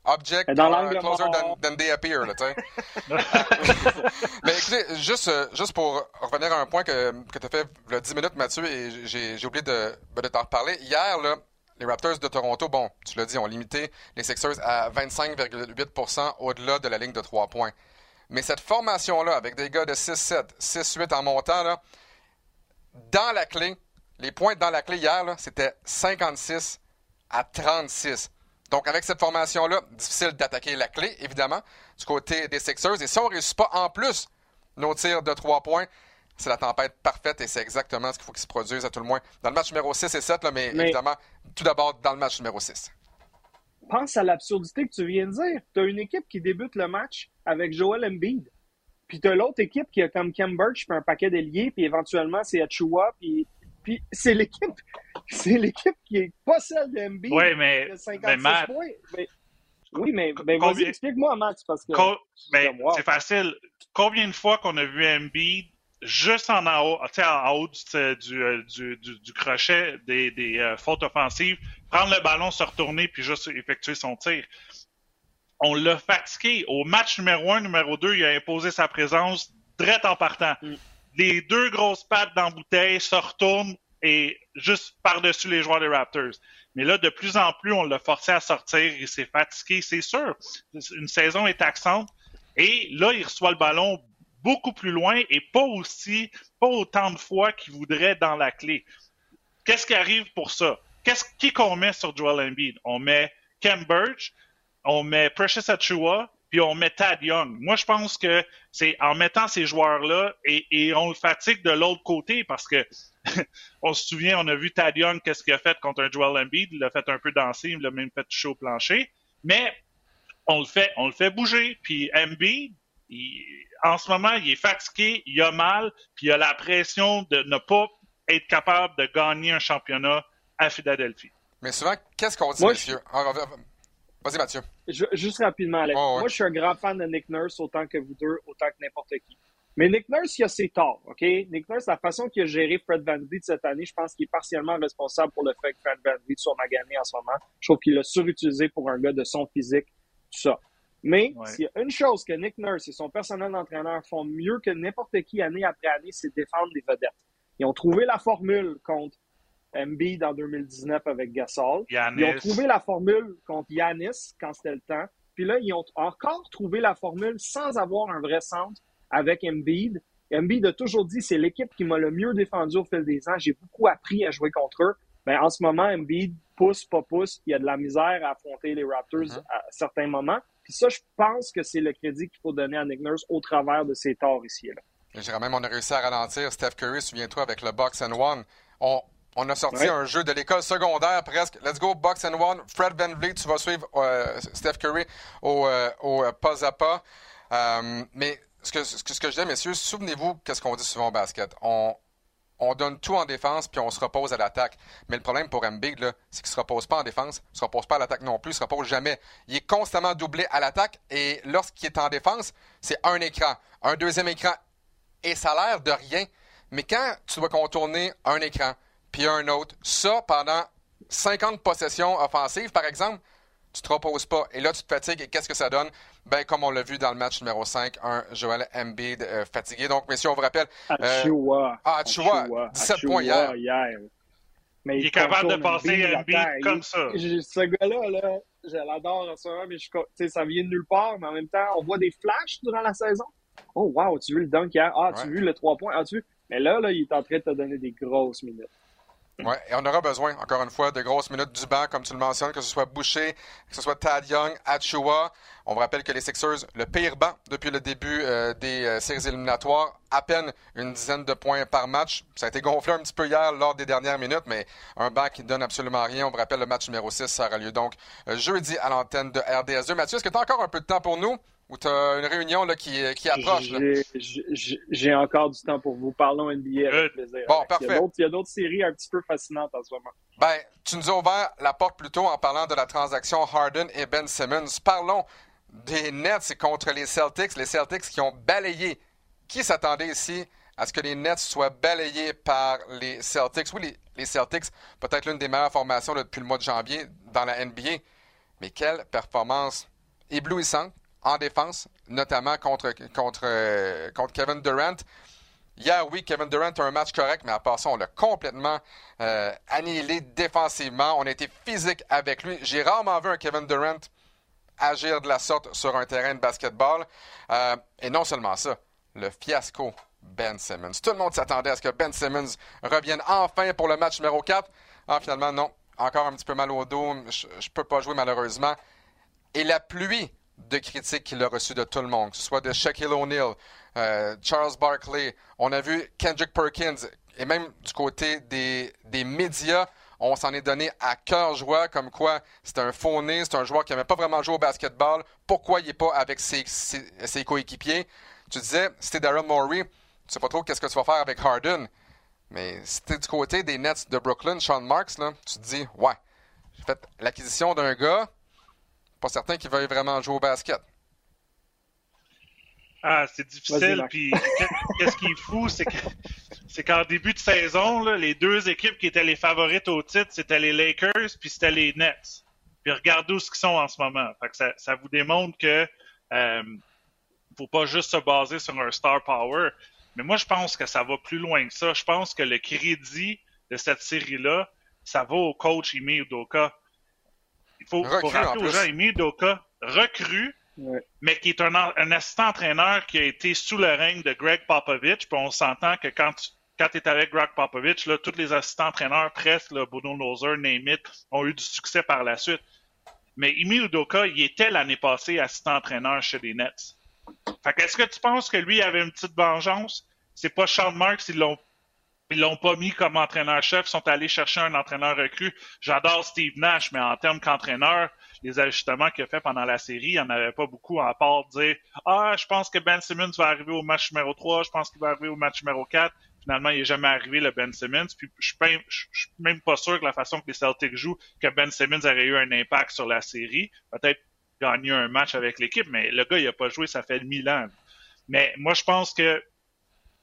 Object dans uh, closer than, than, they appear, là, tu sais. Mais écoutez, juste, euh, juste pour revenir à un point que, que tu as fait il y a 10 minutes, Mathieu, et j'ai oublié de, ben, de t'en reparler. Hier, là, les Raptors de Toronto, bon, tu l'as dit, ont limité les Sixers à 25,8% au-delà de la ligne de 3 points. Mais cette formation-là, avec des gars de 6-7, 6-8 en montant, là, dans la clé, les points dans la clé hier, c'était 56 à 36. Donc, avec cette formation-là, difficile d'attaquer la clé, évidemment, du côté des Sixers. Et si on ne réussit pas en plus nos tirs de trois points, c'est la tempête parfaite et c'est exactement ce qu'il faut qu'il se produise à tout le moins dans le match numéro 6 et 7, là, mais, évidemment, tout d'abord dans le match numéro 6. Pense à l'absurdité que tu viens de dire. Tu as une équipe qui débute le match avec Joel Embiid. Puis tu as l'autre équipe qui a comme Cam Birch, puis un paquet d'ailiers, puis éventuellement c'est Achua, puis, puis c'est l'équipe c'est l'équipe qui est pas celle de MB. Oui, mais, mais Matt, points. oui, mais, mais explique-moi, Matt, parce que. Ben, c'est facile. Combien de fois qu'on a vu MB juste en haut, en haut du, euh, du, du, du, crochet des, des euh, fautes offensives, prendre le ballon, se retourner, puis juste effectuer son tir. On l'a fatigué. Au match numéro un, numéro deux, il a imposé sa présence direct en partant. Mm. Les deux grosses pattes dans la bouteille se retournent et juste par-dessus les joueurs des Raptors. Mais là, de plus en plus, on l'a forcé à sortir. Il s'est fatigué, c'est sûr. Une saison est taxante. Et là, il reçoit le ballon beaucoup plus loin et pas aussi, pas autant de fois qu'il voudrait dans la clé. Qu'est-ce qui arrive pour ça? Qu'est-ce qu'on met sur Joel Embiid? On met Burge, on met Precious Achua, puis on met Tad Young. Moi, je pense que c'est en mettant ces joueurs-là et, et, on le fatigue de l'autre côté parce que on se souvient, on a vu Tad Young, qu'est-ce qu'il a fait contre un Joel Embiid. Il l'a fait un peu danser, il l'a même fait toucher au plancher. Mais on le fait, on le fait bouger. Puis Embiid, en ce moment, il est fatigué, il a mal, puis il a la pression de ne pas être capable de gagner un championnat à Philadelphie. Mais souvent, qu'est-ce qu'on dit, monsieur? Ah, vas-y, Mathieu. Juste rapidement, Alex. Moi, je suis un grand fan de Nick Nurse, autant que vous deux, autant que n'importe qui. Mais Nick Nurse, il a ses torts, OK? Nick Nurse, la façon qu'il a géré Fred Van Vliet cette année, je pense qu'il est partiellement responsable pour le fait que Fred Van Vliet soit magané en ce moment. Je trouve qu'il l'a surutilisé pour un gars de son physique, tout ça. Mais s'il y a une chose que Nick Nurse et son personnel d'entraîneur font mieux que n'importe qui année après année, c'est défendre les vedettes. Ils ont trouvé la formule contre Embiid en 2019 avec Gasol. Ils ont trouvé la formule contre Yanis quand c'était le temps. Puis là, ils ont encore trouvé la formule sans avoir un vrai centre avec Embiid. Embiid a toujours dit c'est l'équipe qui m'a le mieux défendu au fil des ans. J'ai beaucoup appris à jouer contre eux. Mais en ce moment, Embiid pousse, pas pousse. Il y a de la misère à affronter les Raptors mm-hmm. à certains moments. Puis ça, je pense que c'est le crédit qu'il faut donner à Nick Nurse au travers de ses torts ici et là. Je même, on a réussi à ralentir Steph Curry, souviens-toi, avec le Box and One. On, on a sorti un jeu de l'école secondaire presque. Let's go, Box and One. Fred Van Vliet, tu vas suivre euh, Steph Curry au, euh, au euh, pas à pas. mais ce que, ce que, je dis, messieurs, souvenez-vous qu'est-ce qu'on dit souvent au basket. On, on donne tout en défense, puis on se repose à l'attaque. Mais le problème pour Embiid, c'est qu'il ne se repose pas en défense, il ne se repose pas à l'attaque non plus, il ne se repose jamais. Il est constamment doublé à l'attaque, et lorsqu'il est en défense, c'est un écran, un deuxième écran, et ça a l'air de rien. Mais quand tu dois contourner un écran, puis un autre, ça pendant 50 possessions offensives, par exemple, tu te reposes pas. Et là, tu te fatigues. Et qu'est-ce que ça donne? Ben, comme on l'a vu dans le match numéro 5, un Joel Embiid euh, fatigué. Donc, messieurs, on vous rappelle. Achua. Euh, ah, Achua. 17 points hier. Mais il est capable de passer Embiid comme ça. Ce gars-là, là, je l'adore en ce moment, mais je, ça vient de nulle part. Mais en même temps, on voit des flashs durant la saison. Oh, wow, tu as vu le dunk hier? Ah, tu as vu le 3 points? Ah, tu? Mais là, là, il est en train de te donner des grosses minutes. Oui, et on aura besoin, encore une fois, de grosses minutes du banc, comme tu le mentionnes, que ce soit Boucher, que ce soit Tad Young, Achua. On vous rappelle que les Sixers, le pire banc depuis le début euh, des euh, séries éliminatoires, à peine une dizaine de points par match. Ça a été gonflé un petit peu hier lors des dernières minutes, mais un banc qui ne donne absolument rien. On vous rappelle, le match numéro 6, ça aura lieu donc euh, jeudi à l'antenne de RDS2. Mathieu, est-ce que tu as encore un peu de temps pour nous? Ou tu as une réunion là, qui, qui approche? J'ai encore du temps pour vous. Parlons NBA avec plaisir. Bon, parfait. Il y a d'autres séries un petit peu fascinantes en ce moment. Ben, tu nous as ouvert la porte plutôt en parlant de la transaction Harden et Ben Simmons. Parlons des Nets contre les Celtics. Les Celtics qui ont balayé. Qui s'attendait ici à ce que les Nets soient balayés par les Celtics? Oui, les, les Celtics, peut-être l'une des meilleures formations depuis le mois de janvier dans la NBA. Mais quelle performance éblouissante en défense, notamment contre, contre, contre Kevin Durant. Hier, oui, Kevin Durant a un match correct, mais à part ça, on l'a complètement euh, annihilé défensivement. On a été physique avec lui. J'ai rarement vu un Kevin Durant agir de la sorte sur un terrain de basketball. Euh, et non seulement ça, le fiasco Ben Simmons. Tout le monde s'attendait à ce que Ben Simmons revienne enfin pour le match numéro 4. Ah, finalement, non. Encore un petit peu mal au dos. Je ne peux pas jouer malheureusement. Et la pluie de critiques qu'il a reçues de tout le monde, que ce soit de Shaquille O'Neal, euh, Charles Barkley, on a vu Kendrick Perkins, et même du côté des, des médias, on s'en est donné à cœur joie, comme quoi c'est un faux nez, c'est un joueur qui n'avait pas vraiment joué au basketball. Pourquoi il n'est pas avec ses, coéquipiers? Tu disais, c'était Darren Morey, tu sais pas trop qu'est-ce que tu vas faire avec Harden. Mais es du côté des Nets de Brooklyn, Sean Marks, là, tu te dis, ouais, j'ai fait l'acquisition d'un gars, pas certain qu'il veuille vraiment jouer au basket. Ah, c'est difficile. Puis, qu'est-ce qui est fou, c'est que c'est qu'en début de saison, là, les deux équipes qui étaient les favorites au titre, c'était les Lakers puis c'était les Nets. Puis regardez où ils sont en ce moment. Fait que ça, ça vous démontre que euh, faut pas juste se baser sur un star power. Mais moi, je pense que ça va plus loin que ça. Je pense que le crédit de cette série-là, ça va au coach Imi Udoka. Il faut, faut rappeler aux gens, Imi Udoka, recrue, mais qui est un, assistant entraîneur qui a été sous le règne de Greg Popovich. Puis on s'entend que quand tu quand es avec Greg Popovich, là, tous les assistants entraîneurs, presque, là, Bruno Lozer, Name ont eu du succès par la suite. Mais Imi Udoka, il était l'année passée assistant entraîneur chez les Nets. Fait est-ce que tu penses que lui avait une petite vengeance? C'est pas Sean Marks, ils l'ont ils l'ont pas mis comme entraîneur-chef, sont allés chercher un entraîneur recru. J'adore Steve Nash, mais en termes qu'entraîneur, les ajustements qu'il a fait pendant la série, il n'y en avait pas beaucoup, à part dire Ah, je pense que Ben Simmons va arriver au match numéro 3, je pense qu'il va arriver au match numéro 4. Finalement, il n'est jamais arrivé, le Ben Simmons. Puis je suis, suis même pas sûr que la façon que les Celtics jouent, que Ben Simmons aurait eu un impact sur la série. Peut-être gagner un match avec l'équipe, mais le gars, il n'a pas joué, ça fait mille ans. Mais moi, je pense que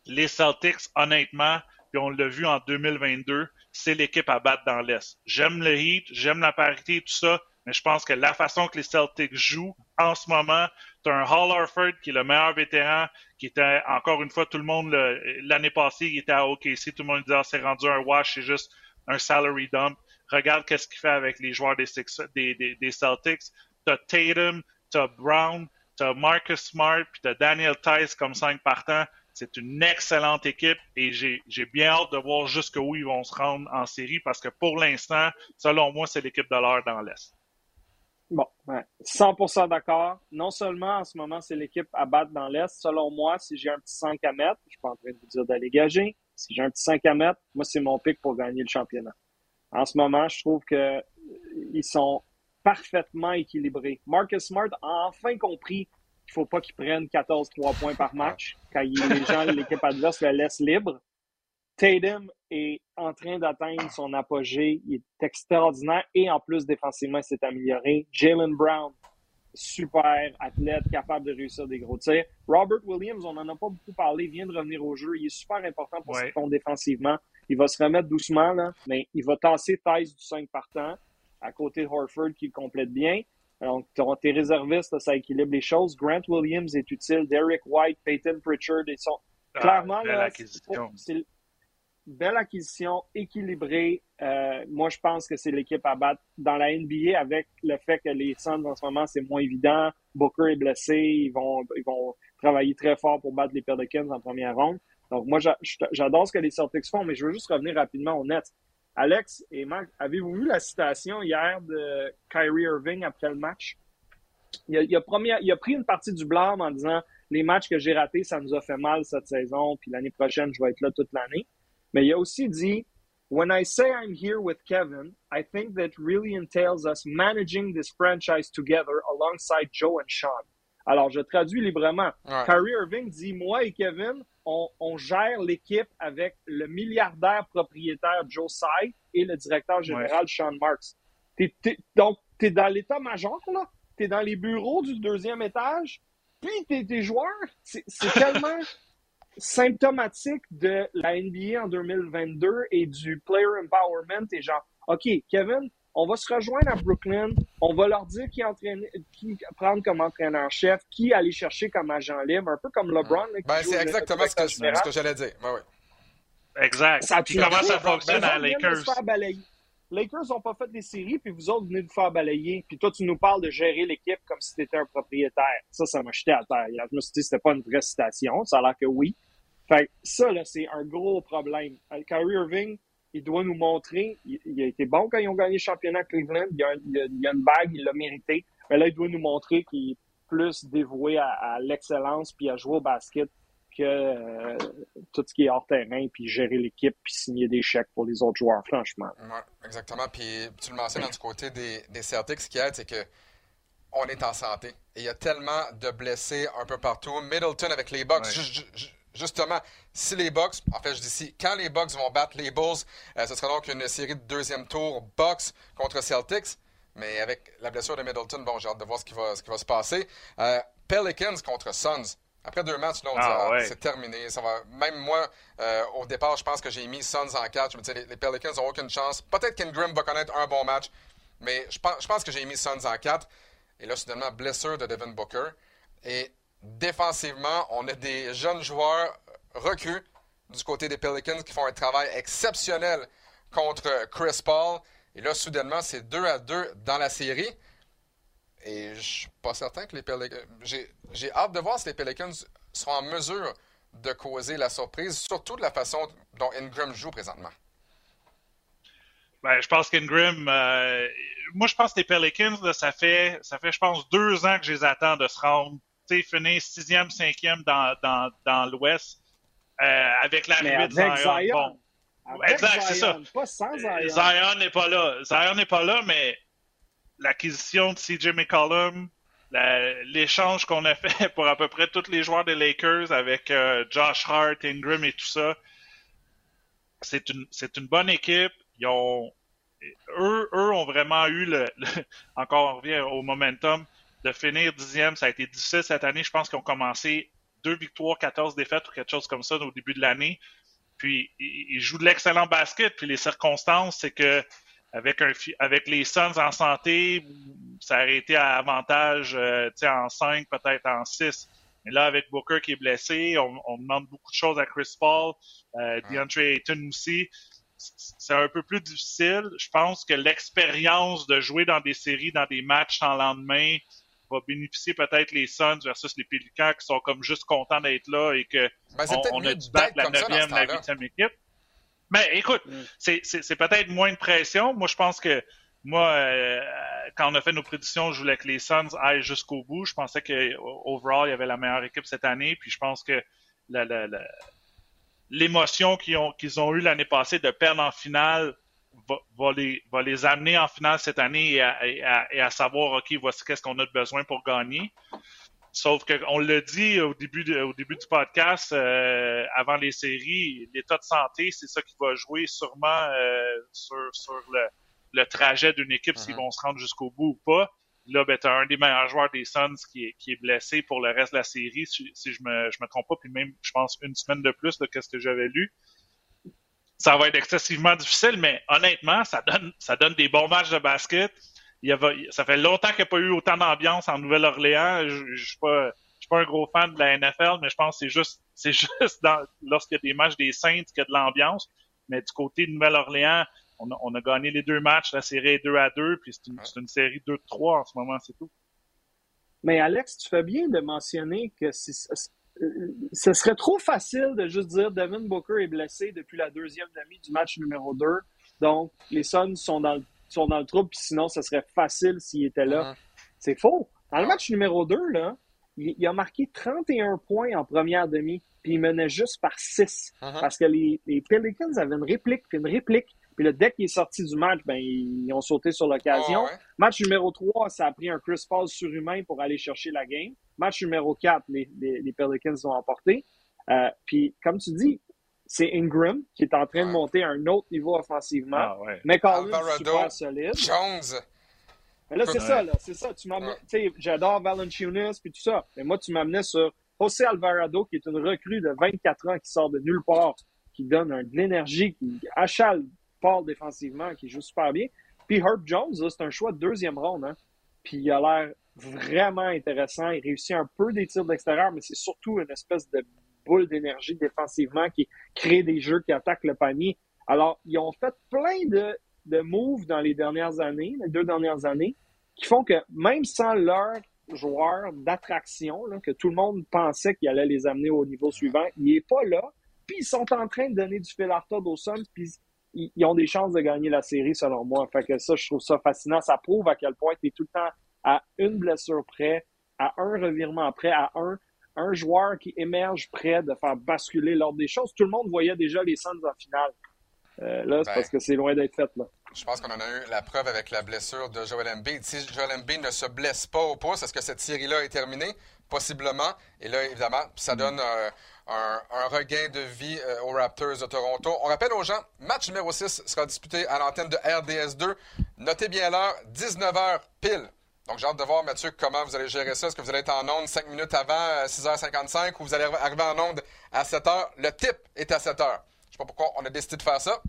les Celtics, honnêtement, puis on l'a vu en 2022, c'est l'équipe à battre dans l'Est. J'aime le Heat, j'aime la parité et tout ça, mais je pense que la façon que les Celtics jouent en ce moment, tu as un Hall Harford qui est le meilleur vétéran, qui était encore une fois tout le monde l'année passée, il était à OKC, tout le monde disait ah, c'est rendu un wash, c'est juste un salary dump. Regarde qu'est-ce qu'il fait avec les joueurs des, Celtics. T'as Tatum, t'as Brown, t'as Marcus Smart, puis t'as Daniel Tice comme cinq partants. C'est une excellente équipe et j'ai bien hâte de voir jusqu'où ils vont se rendre en série parce que pour l'instant, selon moi, c'est l'équipe de l'heure dans l'Est. Bon, 100% d'accord. Non seulement en ce moment, c'est l'équipe à battre dans l'Est. Selon moi, si j'ai un petit 5 à mettre, je suis pas en train de vous dire d'aller gager. Si j'ai un petit 5 à mettre, moi, c'est mon pic pour gagner le championnat. En ce moment, je trouve que ils sont parfaitement équilibrés. Marcus Smart a enfin compris qu'il faut pas qu'il prenne 14-3 points par match quand les gens, l'équipe adverse le laisse libre. Tatum est en train d'atteindre son apogée. Il est extraordinaire et en plus, défensivement, il s'est amélioré. Jalen Brown, super athlète, capable de réussir des gros tirs. Robert Williams, on n'en a pas beaucoup parlé, vient de revenir au jeu. Il est super important pour ouais. défensivement. Il va se remettre doucement, là, mais il va tasser Thais du 5 partant à côté de Horford qui le complète bien. Donc, tes réservistes, ça équilibre les choses. Grant Williams est utile. Derek White, Peyton Pritchard, ils sont ah, clairement là, c'est belle acquisition, équilibrée. Euh, moi, je pense que c'est l'équipe à battre dans la NBA avec le fait que les Suns en ce moment, c'est moins évident. Booker est blessé. Ils vont, ils vont travailler très fort pour battre les Pelicans en première ronde. Donc, moi, j'adore ce que les Celtics font, mais je veux juste revenir rapidement au Nets. Alex et Marc, avez-vous vu la citation hier de Kyrie Irving après le match? Il a, il, a il a, pris une partie du blâme en disant les matchs que j'ai ratés, ça nous a fait mal cette saison, puis l'année prochaine, je vais être là toute l'année. Mais il a aussi dit When I say I'm here with Kevin, I think that really entails us managing this franchise together alongside Joe and Sean. Alors, je traduis librement. Kyrie Irving dit Moi et Kevin, on, on gère l'équipe avec le milliardaire propriétaire Joe Tsai et le directeur général Sean Marks. donc, tu es dans l'état-major, là. Tu es dans les bureaux du deuxième étage, puis tu es joueurs. C'est tellement symptomatique de la NBA en 2022 et du player empowerment et genre, OK, Kevin, on va se rejoindre à Brooklyn, on va leur dire qui, entraîner, qui prendre comme entraîneur-chef, qui aller chercher comme agent libre, un peu comme LeBron. ben, c'est exactement ce que, ce que j'allais dire. Ben, oui. Exact. Ça puis comment ça fonctionne à Lakers? Lakers n'ont pas fait des séries, puis vous autres venez de faire balayer. Puis toi, tu nous parles de gérer l'équipe comme si tu étais un propriétaire. Ça, ça m'a jeté à terre. Je me suis dit que c'était pas une vraie citation. Ça a l'air que oui. Fait ça, là, c'est un gros problème. Euh, Kyrie Irving, il doit nous montrer, il, a été bon quand ils ont gagné le championnat Cleveland, il a, il a, une bague, il l'a mérité. Mais là, il doit nous montrer qu'il est plus dévoué à, l'excellence puis à jouer au basket que euh, tout ce qui est hors terrain, puis gérer l'équipe, puis signer des chèques pour les autres joueurs, franchement. Ouais, exactement. Puis tu le mentionnes du côté des, des Celtics, ce qui aide, c'est que on est en santé. Et il y a tellement de blessés un peu partout. Middleton avec les Bucks, justement, si les Bucks, en fait, je dis si, quand les Bucks vont battre les Bulls, euh, ce sera donc une série de deuxième tour Bucks contre Celtics. Mais avec la blessure de Middleton, bon, j'ai hâte de voir ce qui va, ce qui va se passer. Euh, Pelicans contre Suns. Après deux matchs, là, on Ah, dit, ah, ouais. c'est terminé. Ça va... Même moi, euh, au départ, je pense que j'ai mis Suns en 4. Je me disais, les, les Pelicans n'ont aucune chance. Peut-être qu'Ingram va connaître un bon match, mais je pense, je pense que j'ai mis Suns en 4. Et là, soudainement, blessure de Devin Booker. Et défensivement, on a des jeunes joueurs recrues du côté des Pelicans qui font un travail exceptionnel contre Chris Paul. Et là, soudainement, c'est 2 à 2 dans la série. Et je suis pas certain que les Pelicans. J'ai, hâte de voir si les Pelicans seront en mesure de causer la surprise, surtout de la façon dont Ingram joue présentement. Ben, je pense qu'Ingram, euh, moi, je pense que les Pelicans, ça fait, ça fait, je pense, deux ans que je les attends de se rendre, finir sixième, cinquième dans, dans, dans l'Ouest, euh, avec l'arrivée de Zion. Zion. Bon, Avec Exact, c'est Pas sans Zion. N'est pas là. Zion n'est pas là, mais l'acquisition de CJ McCollum, l'échange qu'on a fait pour à peu près tous les joueurs des Lakers avec euh, Josh Hart, Ingram et tout ça, c'est une, c'est une bonne équipe. Ils ont, eux, eux ont vraiment eu le, le- encore on revient au momentum de finir dixième. Ça a été difficile cette année. Je pense qu'ils ont commencé deux victoires, 14 défaites ou quelque chose comme ça au début de l'année. Puis ils jouent de l'excellent basket. Puis les circonstances, c'est que avec un avec les Suns en santé, ça aurait été à avantage euh, tu sais, en 5, peut-être en 6. Mais là, avec Booker qui est blessé, on, on demande beaucoup de choses à Chris Paul, euh, DeAndre Ayton aussi. C'est un peu plus difficile. Je pense que l'expérience de jouer dans des séries, dans des matchs sans lendemain, va bénéficier peut-être les Suns versus les Pélicans qui sont comme juste contents d'être là et que Ben, on, on a dû battre la neuvième, la huitième équipe. Mais écoute, Mm. c'est- c'est c'est peut-être moins de pression. Moi, je pense que moi, euh, quand on a fait nos prédictions, je voulais que les Suns aillent jusqu'au bout. Je pensais que overall, il y avait la meilleure équipe cette année. Puis je pense que la- la- la- l'émotion qu'ils ont, qu'ils ont eue l'année passée de perdre en finale va, va les, va les amener en finale cette année et à, et à- et à savoir, OK, voici qu'est-ce qu'on a de besoin pour gagner. Sauf qu'on l'a dit au début, de- au début du podcast, euh, avant les séries, l'état de santé, c'est ça qui va jouer sûrement euh, sur, sur le, le trajet d'une équipe, s'ils Mhm. vont se rendre jusqu'au bout ou pas. Là, ben, tu as un des meilleurs joueurs des Suns qui est, qui est blessé pour le reste de la série, si, si je me, je me trompe pas, puis même, je pense, une semaine de plus de ce que j'avais lu. Ça va être excessivement difficile, mais honnêtement, ça donne, ça donne des bons matchs de basket. Il y avait, ça fait longtemps qu'il n'y a pas eu autant d'ambiance en Nouvelle-Orléans. Je ne suis pas, je suis pas un gros fan de la NFL, mais je pense que c'est juste, c'est juste dans, lorsqu'il y a des matchs des Saints qu'il y a de l'ambiance. Mais du côté de Nouvelle-Orléans, on a, on a gagné les deux matchs. La série est 2 à 2, puis c'est une, c'est une série 2 de 3 en ce moment, c'est tout. Mais Alex, tu fais bien de mentionner que c'est- ce serait trop facile de juste dire Devin Booker est blessé depuis la deuxième demi du match numéro 2. Donc, les Suns sont dans le, sont dans le trouble, puis sinon, ce serait facile s'il était là. Mhm. C'est faux. Dans le match numéro 2, là, il, il a marqué 31 points en première demi, puis il menait juste par 6. Mhm. Parce que les, les Pelicans avaient une réplique, puis une réplique. Puis le dès qu'il est sorti du match, ben, ils ont sauté sur l'occasion. Ah. Match numéro 3, ça a pris un Chris Paul surhumain pour aller chercher la game. Match numéro 4, les, les, les Pelicans ont emporté. Euh, puis, comme tu dis, c'est Ingram qui est en train de monter à un autre niveau offensivement. Ah ouais. McCollum, Alvarado. super solide. Jones. Mais là, c'est Ouais. ça, là. C'est ça. Tu m'amenais, Ouais. tu sais, j'adore Valanciunas puis tout ça. Mais moi, tu m'amenais sur José Alvarado, qui est une recrue de 24 ans qui sort de nulle part, qui donne un- de l'énergie, qui achale fort défensivement, qui joue super bien. Puis Herb Jones, là, c'est un choix de deuxième ronde, hein. Puis il a l'air vraiment intéressant. Il réussit un peu des tirs d'extérieur, mais c'est surtout une espèce de boule d'énergie défensivement qui crée des jeux qui attaquent le panier. Alors, ils ont fait plein de, de moves dans les dernières années, les deux dernières années, qui font que même sans leur joueur d'attraction, que tout le monde pensait qu'il allait les amener au niveau suivant, il n'est pas là. Puis ils sont en train de donner du fil à retordre ils, ils ont des chances de gagner la série, selon moi. Fait que ça, je trouve ça fascinant. Ça prouve à quel point tu es tout le temps à une blessure près, à un revirement près, à un, un joueur qui émerge près de faire basculer l'ordre des choses. Tout le monde voyait déjà les Suns en finale. Euh, là, c'est Ben. parce que c'est loin d'être fait, là. Je pense qu'on en a eu la preuve avec la blessure de Joel Embiid. Si Joel Embiid ne se blesse pas au pouce, est-ce que cette série-là est terminée? Possiblement. Et là, évidemment, ça donne euh, un, regain de vie euh, aux Raptors de Toronto. On rappelle aux gens, match numéro 6 sera disputé à l'antenne de RDS2. Notez bien l'heure, 19h pile. Donc, j'ai hâte de voir, Mathieu, comment vous allez gérer ça. Est-ce que vous allez être en onde 5 minutes avant 6h55 euh, ou vous allez arriver en onde à 7h? Le tip est à 7h. Je ne sais pas pourquoi on a décidé de faire ça.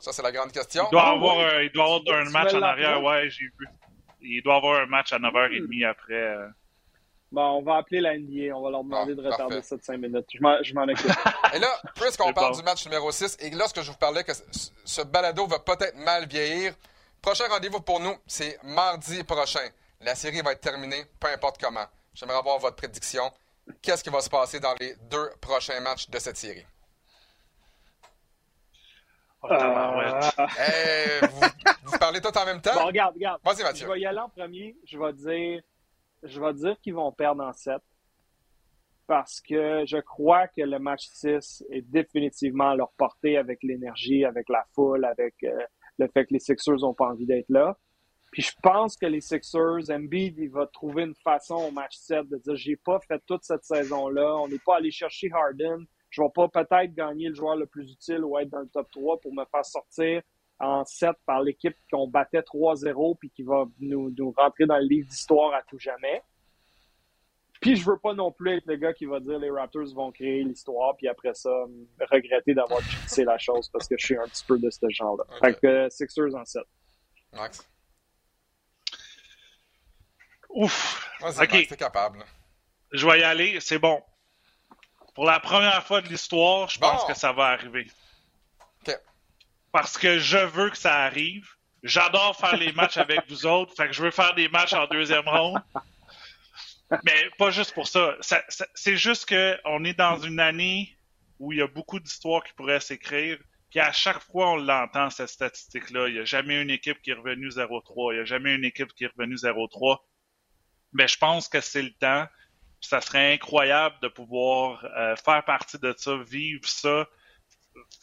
Ça, c'est la grande question. Il doit avoir, il doit avoir un match en arrière, ouais, j'ai vu. Il doit avoir un match à 9h30 après. Bon, on va appeler la NBA. On va leur demander de retarder ça de 5 minutes. Je m'en occupe. et là, puisqu'on parle du match numéro 6, et lorsque je vous parlais que ce balado va peut-être mal vieillir, prochain rendez-vous pour nous, c'est mardi prochain. La série va être terminée, peu importe comment. J'aimerais avoir votre prédiction. Qu'est-ce qui va se passer dans les deux prochains matchs de cette série? Euh... vous, vous, parlez tout en même temps? Bon, regarde, regarde. Vas-y, Mathieu. Je vais y aller en premier. Je vais dire je vais dire qu'ils vont perdre en 7 parce que je crois que le match 6 est définitivement à leur portée avec l'énergie, avec la foule, avec euh, le fait que les Sixers n'ont pas envie d'être là. Puis je pense que les Sixers, Embiid, il va trouver une façon au match 7 de dire j'ai pas fait toute cette saison-là, on n'est pas allé chercher Harden, je vais pas peut-être gagner le joueur le plus utile ou être dans le top 3 pour me faire sortir en 7 par l'équipe qu'on battait 3-0 puis qui va nous, nous, rentrer dans le livre d'histoire à tout jamais. Puis je veux pas non plus être le gars qui va dire les Raptors vont créer l'histoire puis après ça regretter d'avoir fixé la chose parce que je suis un petit peu de ce genre-là. Fait que Sixers en 7. Max? Ouf. ok. capable. Je vais y aller, c'est bon. Pour la première fois de l'histoire, je pense que ça va arriver parce que je veux que ça arrive. J'adore faire les matchs avec vous autres, fait que je veux faire des matchs en deuxième ronde. Mais pas juste pour ça. c'est juste qu'on est dans une année où il y a beaucoup d'histoires qui pourraient s'écrire. Puis à chaque fois, on l'entend, cette statistique-là. Il n'y a jamais une équipe qui est revenue 0-3. Il n'y a jamais une équipe qui est revenue 0-3. Mais je pense que c'est le temps. Ça serait incroyable de pouvoir euh, faire partie de ça, vivre ça,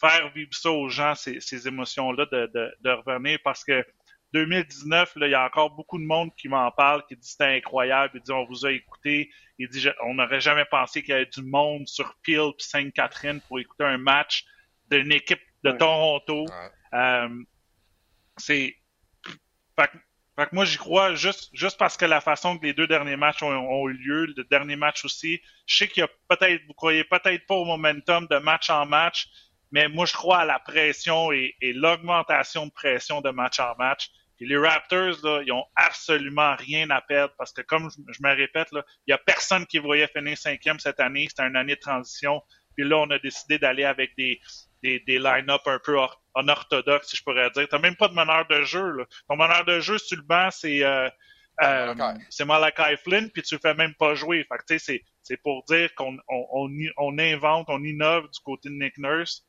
faire vivre ça aux gens, ces, ces émotions-là, de, de, de, revenir parce que 2019, là, il y a encore beaucoup de monde qui m'en parle, qui dit c'était incroyable, il dit on vous a écouté, il dit on n'aurait jamais pensé qu'il y avait du monde sur Peel et Sainte-Catherine pour écouter un match d'une équipe de Toronto. Euh, c'est fait, fait, que moi j'y crois juste juste parce que la façon que les deux derniers matchs ont, ont eu lieu, le dernier match aussi, je sais qu'il y a peut-être vous croyez peut-être pas au momentum de match en match, mais moi, je crois à la pression et, l'augmentation de pression de match en match. Et les Raptors, là, ils ont absolument rien à perdre parce que, comme je, me répète, il y a personne qui voyait finir cinquième cette année. C'était une année de transition. Puis là, on a décidé d'aller avec des, des, des line-up un peu unorthodoxes, si je pourrais dire. T'as même pas de meneur de jeu. Là. Ton meneur de jeu sur le banc, c'est euh, euh, c'est Malachi Flynn, puis tu le fais même pas jouer. Fait que, c'est, c'est pour dire qu'on on, on, on, invente, on innove du côté de Nick Nurse.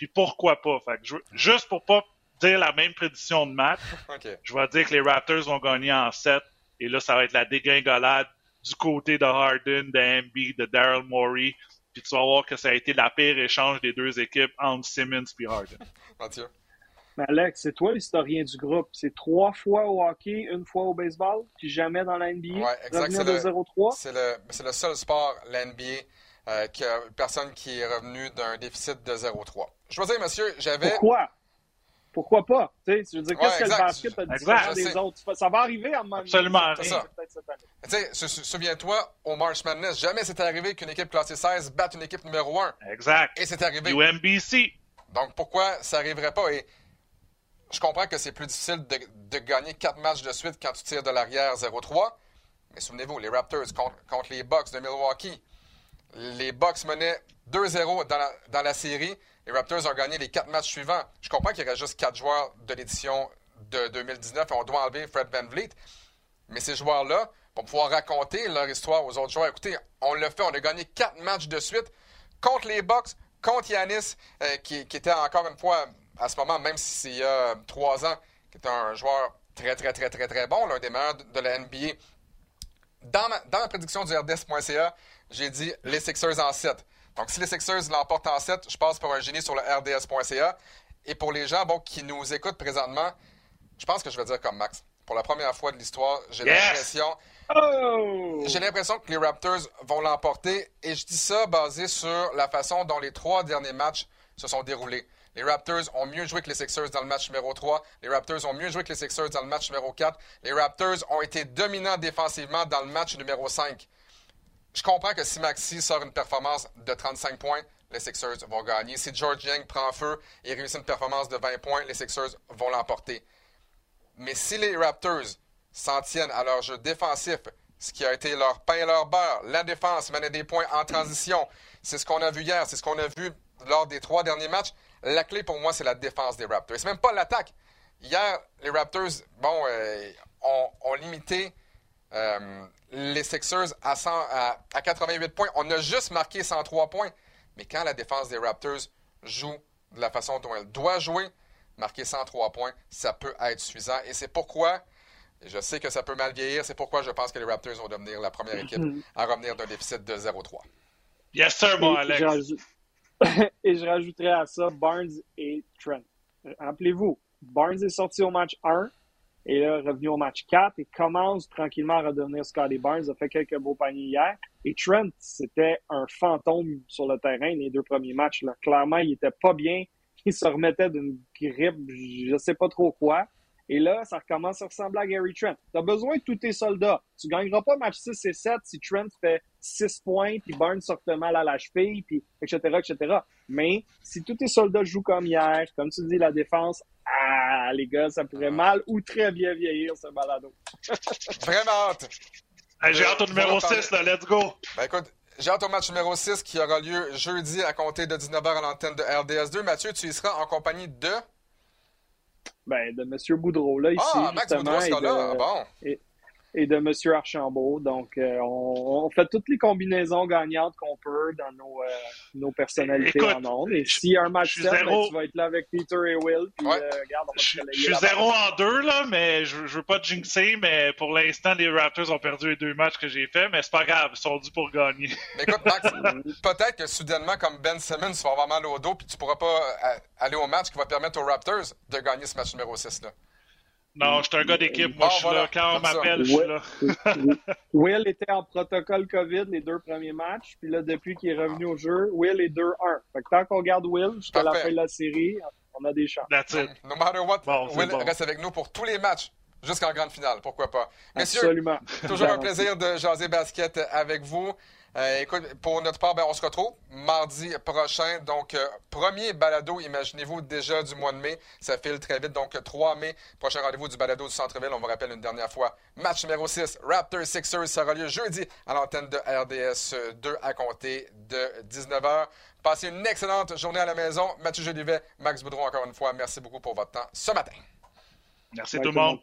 Puis pourquoi pas? Fait que juste pour pas dire la même prédiction de match, je vais dire que les Raptors vont gagner en 7. Et là, ça va être la dégringolade du côté de Harden, de Embiid, de Daryl Morey. Puis tu vas voir que ça a été la pire échange des deux équipes entre Simmons et Harden. Mathieu. Mais Alex, c'est toi l'historien du groupe. C'est trois fois au hockey, une fois au baseball, puis jamais dans la NBA. Ouais, exact. C'est le, le, le, seul sport, la NBA, euh, qu'il y a personne qui est revenu d'un déficit de 0,3. Je veux dire, monsieur, j'avais. Pourquoi? Pourquoi pas? Tu sais, je veux dire, qu'est-ce que le basket a différent des autres? Ça va arriver à un moment Absolument Tu sais, souviens-toi, au March Madness, jamais c'était arrivé qu'une équipe classée 16 batte une équipe numéro 1. Exact. Et c'est arrivé. UMBC. Donc, pourquoi ça n'arriverait pas? Et je comprends que c'est plus difficile de, de, gagner quatre matchs de suite quand tu tires de l'arrière 0-3. Mais souvenez-vous, les Raptors contre, contre les Bucks de Milwaukee, les Bucks menaient 2-0 dans la, série. Les Raptors ont gagné les quatre matchs suivants. Je comprends qu'il y reste juste quatre joueurs de l'édition de 2019 et on doit enlever Fred Van Vliet. Mais ces joueurs-là vont pouvoir raconter leur histoire aux autres joueurs. Écoutez, on l'a fait, on a gagné quatre matchs de suite contre les Bucks, contre Yanis, euh, qui, était encore une fois, à ce moment, même s'il y a trois ans, qui était un joueur très, très, très, très, très bon, l'un des meilleurs de, la NBA. Dans dans ma prédiction du RDS.ca, j'ai dit les Sixers en 7. Donc, si les Sixers l'emportent en 7, je passe pour un génie sur le RDS.ca. Et pour les gens bon, qui nous écoutent présentement, je pense que je vais dire comme Max. pour la première fois de l'histoire, j'ai l'impression. Oh! J'ai l'impression que les Raptors vont l'emporter et je dis ça basé sur la façon dont les trois derniers matchs se sont déroulés. Les Raptors ont mieux joué que les Sixers dans le match numéro 3. Les Raptors ont mieux joué que les Sixers dans le match numéro 4. Les Raptors ont été dominants défensivement dans le match numéro 5. Je comprends que si Maxi sort une performance de 35 points, les Sixers vont gagner. Si George Young prend feu et réussit une performance de 20 points, les Sixers vont l'emporter. Mais si les Raptors s'en tiennent à leur jeu défensif, ce qui a été leur pain et leur beurre, la défense menait des points en transition, c'est ce qu'on a vu hier, c'est ce qu'on a vu lors des trois derniers matchs. La clé pour moi, c'est la défense des Raptors. C'est même pas l'attaque. Hier, les Raptors, bon, euh, ont, limité euh, les Sixers à, 100, à, 88 points. On a juste marqué 103 points. Mais quand la défense des Raptors joue de la façon dont elle doit jouer, marquer 103 points, ça peut être suffisant. Et c'est pourquoi, et je sais que ça peut mal vieillir, c'est pourquoi je pense que les Raptors vont devenir la première équipe à revenir d'un déficit de 0-3. Yes, sir, mon Alex. et je rajouterais à ça Barnes et Trent. Rappelez-vous, Barnes est sorti au match 1 et là, revenu au match 4 et commence tranquillement à redevenir Scotty Barnes. A fait quelques beaux paniers hier. Et Trent, c'était un fantôme sur le terrain les deux premiers matchs. Là. Clairement, il était pas bien. Il se remettait d'une grippe, je sais pas trop quoi. Et là, ça recommence à ressembler à Gary Trent. Tu as besoin de tous tes soldats. Tu ne gagneras pas match 6 et 7 si Trent fait 6 points, puis Barnes sort mal à la cheville, puis etc., etc. Mais si tous tes soldats jouent comme hier, comme tu dis, la défense, ah, les gars, ça pourrait mal ou très bien vieillir, ce balado. Vraiment hâte. j'ai hâte au numéro 6, là, let's go. Ben écoute, j'ai hâte au match numéro 6 qui aura lieu jeudi à compter de 19h à l'antenne de RDS2. Mathieu, tu y seras en compagnie de? Ben, de M. Boudreau, là, ici. Ah, Max Boudreau sera là, bon. Et, de M. Archambault. Donc, euh, on, fait toutes les combinaisons gagnantes qu'on peut dans nos, euh, nos personnalités en ondes. Et s'il y a un match 7, ben, tu vas être là avec Peter et Will. Puis, euh, regarde, on va je, je suis zéro en deux, là, mais je, je veux pas jinxer, mais pour l'instant, les Raptors ont perdu les deux matchs que j'ai faits, mais c'est pas grave, ils sont dû pour gagner. écoute, Max, peut-être que soudainement, comme Ben Simmons, tu vas avoir mal au dos, puis tu pourras pas aller au match qui va permettre aux Raptors de gagner ce match numéro 6, là. Non, je suis un gars d'équipe. Moi, je suis là. Quand on m'appelle, je suis là. Will était en protocole COVID les deux premiers matchs. Puis là, depuis qu'il est revenu au jeu, Will est 2-1. Fait que tant qu'on garde Will jusqu'à la fin de la série, on a des chances. That's it. No matter what, Will reste avec nous pour tous les matchs jusqu'en grande finale. Pourquoi pas? Messieurs, Absolument. toujours un plaisir de jaser basket avec vous. Euh, écoute, pour notre part, ben, on se retrouve mardi prochain. Donc, euh, premier balado, imaginez-vous, déjà du mois de mai. Ça file très vite. Donc, 3 mai, prochain rendez-vous du balado du Centre-Ville. On vous rappelle une dernière fois. Match numéro 6, Raptors Sixers, sera lieu jeudi à l'antenne de RDS 2 à compter de 19h. Passez une excellente journée à la maison. Mathieu Jolivet, Max Boudreau, encore une fois, merci beaucoup pour votre temps ce matin. Merci tout le monde.